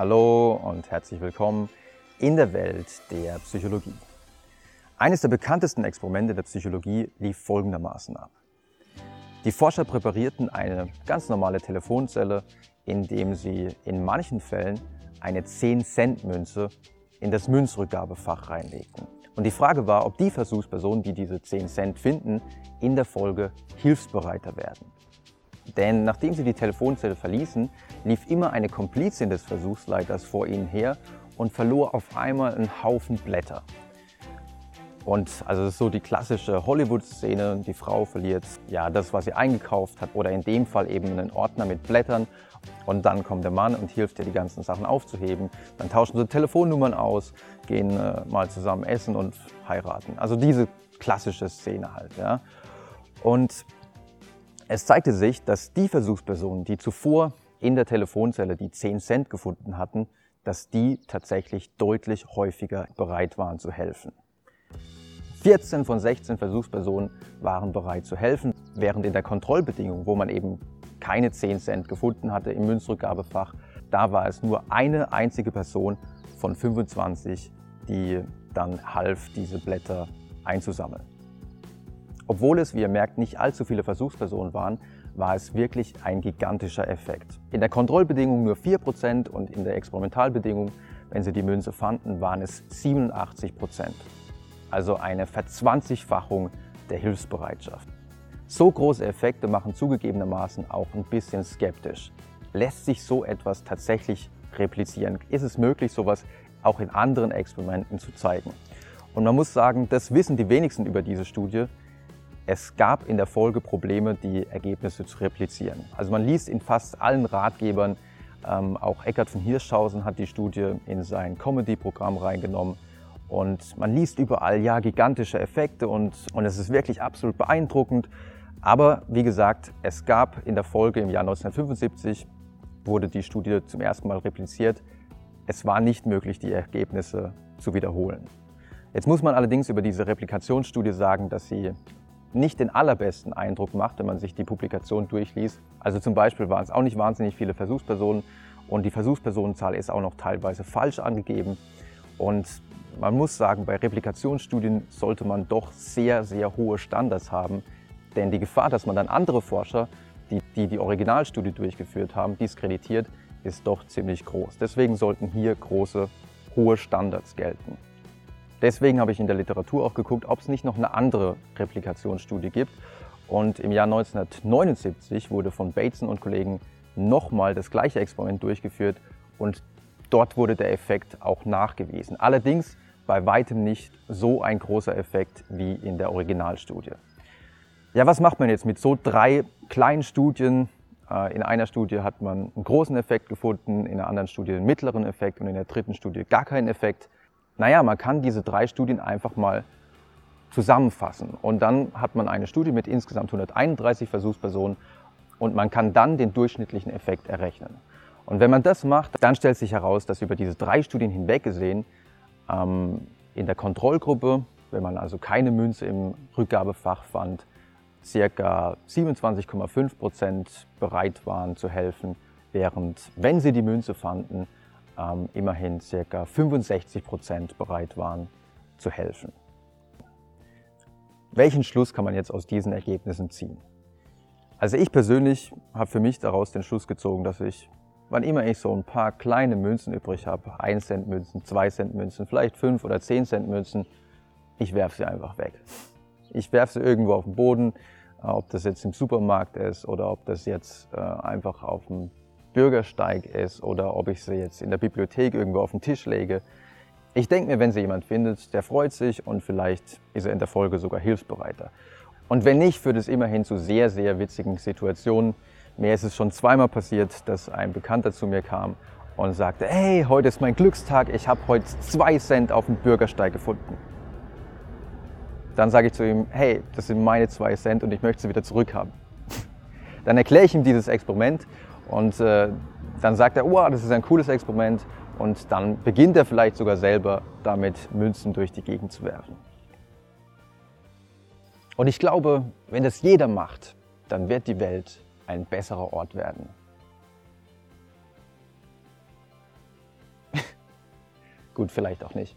Hallo und herzlich willkommen in der Welt der Psychologie. Eines der bekanntesten Experimente der Psychologie lief folgendermaßen ab. Die Forscher präparierten eine ganz normale Telefonzelle, indem sie in manchen Fällen eine 10-Cent-Münze in das Münzrückgabefach reinlegten. Und die Frage war, ob die Versuchspersonen, die diese 10 Cent finden, in der Folge hilfsbereiter werden. Denn nachdem sie die Telefonzelle verließen, lief immer eine Komplizin des Versuchsleiters vor ihnen her und verlor auf einmal einen Haufen Blätter. Und also das ist so die klassische Hollywood-Szene. Die Frau verliert ja das, was sie eingekauft hat, oder in dem Fall eben einen Ordner mit Blättern. Und dann kommt der Mann und hilft ihr, die ganzen Sachen aufzuheben. Dann tauschen sie Telefonnummern aus, gehen äh, mal zusammen essen und heiraten. Also diese klassische Szene halt. Ja. Und es zeigte sich, dass die Versuchspersonen, die zuvor in der Telefonzelle die 10 Cent gefunden hatten, dass die tatsächlich deutlich häufiger bereit waren zu helfen. 14 von 16 Versuchspersonen waren bereit zu helfen, während in der Kontrollbedingung, wo man eben keine 10 Cent gefunden hatte im Münzrückgabefach, da war es nur eine einzige Person von 25, die dann half, diese Blätter einzusammeln. Obwohl es, wie ihr merkt, nicht allzu viele Versuchspersonen waren, war es wirklich ein gigantischer Effekt. In der Kontrollbedingung nur 4% und in der Experimentalbedingung, wenn sie die Münze fanden, waren es 87%. Also eine Verzwanzigfachung der Hilfsbereitschaft. So große Effekte machen zugegebenermaßen auch ein bisschen skeptisch. Lässt sich so etwas tatsächlich replizieren? Ist es möglich, sowas auch in anderen Experimenten zu zeigen? Und man muss sagen, das wissen die wenigsten über diese Studie, es gab in der Folge Probleme, die Ergebnisse zu replizieren. Also man liest in fast allen Ratgebern, ähm, auch Eckart von Hirschhausen hat die Studie in sein Comedy-Programm reingenommen. Und man liest überall, ja, gigantische Effekte und, und es ist wirklich absolut beeindruckend. Aber wie gesagt, es gab in der Folge im Jahr 1975, wurde die Studie zum ersten Mal repliziert. Es war nicht möglich, die Ergebnisse zu wiederholen. Jetzt muss man allerdings über diese Replikationsstudie sagen, dass sie nicht den allerbesten Eindruck macht, wenn man sich die Publikation durchliest. Also zum Beispiel waren es auch nicht wahnsinnig viele Versuchspersonen und die Versuchspersonenzahl ist auch noch teilweise falsch angegeben. Und man muss sagen, bei Replikationsstudien sollte man doch sehr, sehr hohe Standards haben, denn die Gefahr, dass man dann andere Forscher, die die, die Originalstudie durchgeführt haben, diskreditiert, ist doch ziemlich groß. Deswegen sollten hier große, hohe Standards gelten. Deswegen habe ich in der Literatur auch geguckt, ob es nicht noch eine andere Replikationsstudie gibt. Und im Jahr 1979 wurde von Bateson und Kollegen nochmal das gleiche Experiment durchgeführt und dort wurde der Effekt auch nachgewiesen. Allerdings bei weitem nicht so ein großer Effekt wie in der Originalstudie. Ja, was macht man jetzt mit so drei kleinen Studien? Äh, in einer Studie hat man einen großen Effekt gefunden, in einer anderen Studie einen mittleren Effekt und in der dritten Studie gar keinen Effekt. Naja, man kann diese drei Studien einfach mal zusammenfassen. Und dann hat man eine Studie mit insgesamt 131 Versuchspersonen und man kann dann den durchschnittlichen Effekt errechnen. Und wenn man das macht, dann stellt sich heraus, dass über diese drei Studien hinweg gesehen ähm, in der Kontrollgruppe, wenn man also keine Münze im Rückgabefach fand, circa 27,5 Prozent bereit waren zu helfen, während wenn sie die Münze fanden, ähm, immerhin ca. 65 Prozent bereit waren zu helfen. Welchen Schluss kann man jetzt aus diesen Ergebnissen ziehen? Also ich persönlich habe für mich daraus den Schluss gezogen, dass ich, wann immer ich so ein paar kleine Münzen übrig habe, 1 Cent Münzen, 2 Cent Münzen, vielleicht 5 oder 10 Cent Münzen, ich werfe sie einfach weg. Ich werfe sie irgendwo auf den Boden, äh, ob das jetzt im Supermarkt ist oder ob das jetzt äh, einfach auf dem Bürgersteig ist oder ob ich sie jetzt in der Bibliothek irgendwo auf den Tisch lege. Ich denke mir, wenn sie jemand findet, der freut sich und vielleicht ist er in der Folge sogar hilfsbereiter. Und wenn nicht, führt es immerhin zu sehr, sehr witzigen Situationen. Mir ist es schon zweimal passiert, dass ein Bekannter zu mir kam und sagte, hey, heute ist mein Glückstag, ich habe heute zwei Cent auf dem Bürgersteig gefunden. Dann sage ich zu ihm, hey, das sind meine zwei Cent und ich möchte sie wieder zurückhaben. Dann erkläre ich ihm dieses Experiment und äh, dann sagt er, oh, das ist ein cooles Experiment. Und dann beginnt er vielleicht sogar selber damit, Münzen durch die Gegend zu werfen. Und ich glaube, wenn das jeder macht, dann wird die Welt ein besserer Ort werden. Gut, vielleicht auch nicht.